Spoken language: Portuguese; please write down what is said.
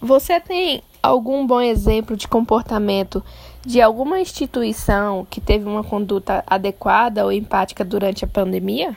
Você tem algum bom exemplo de comportamento de alguma instituição que teve uma conduta adequada ou empática durante a pandemia?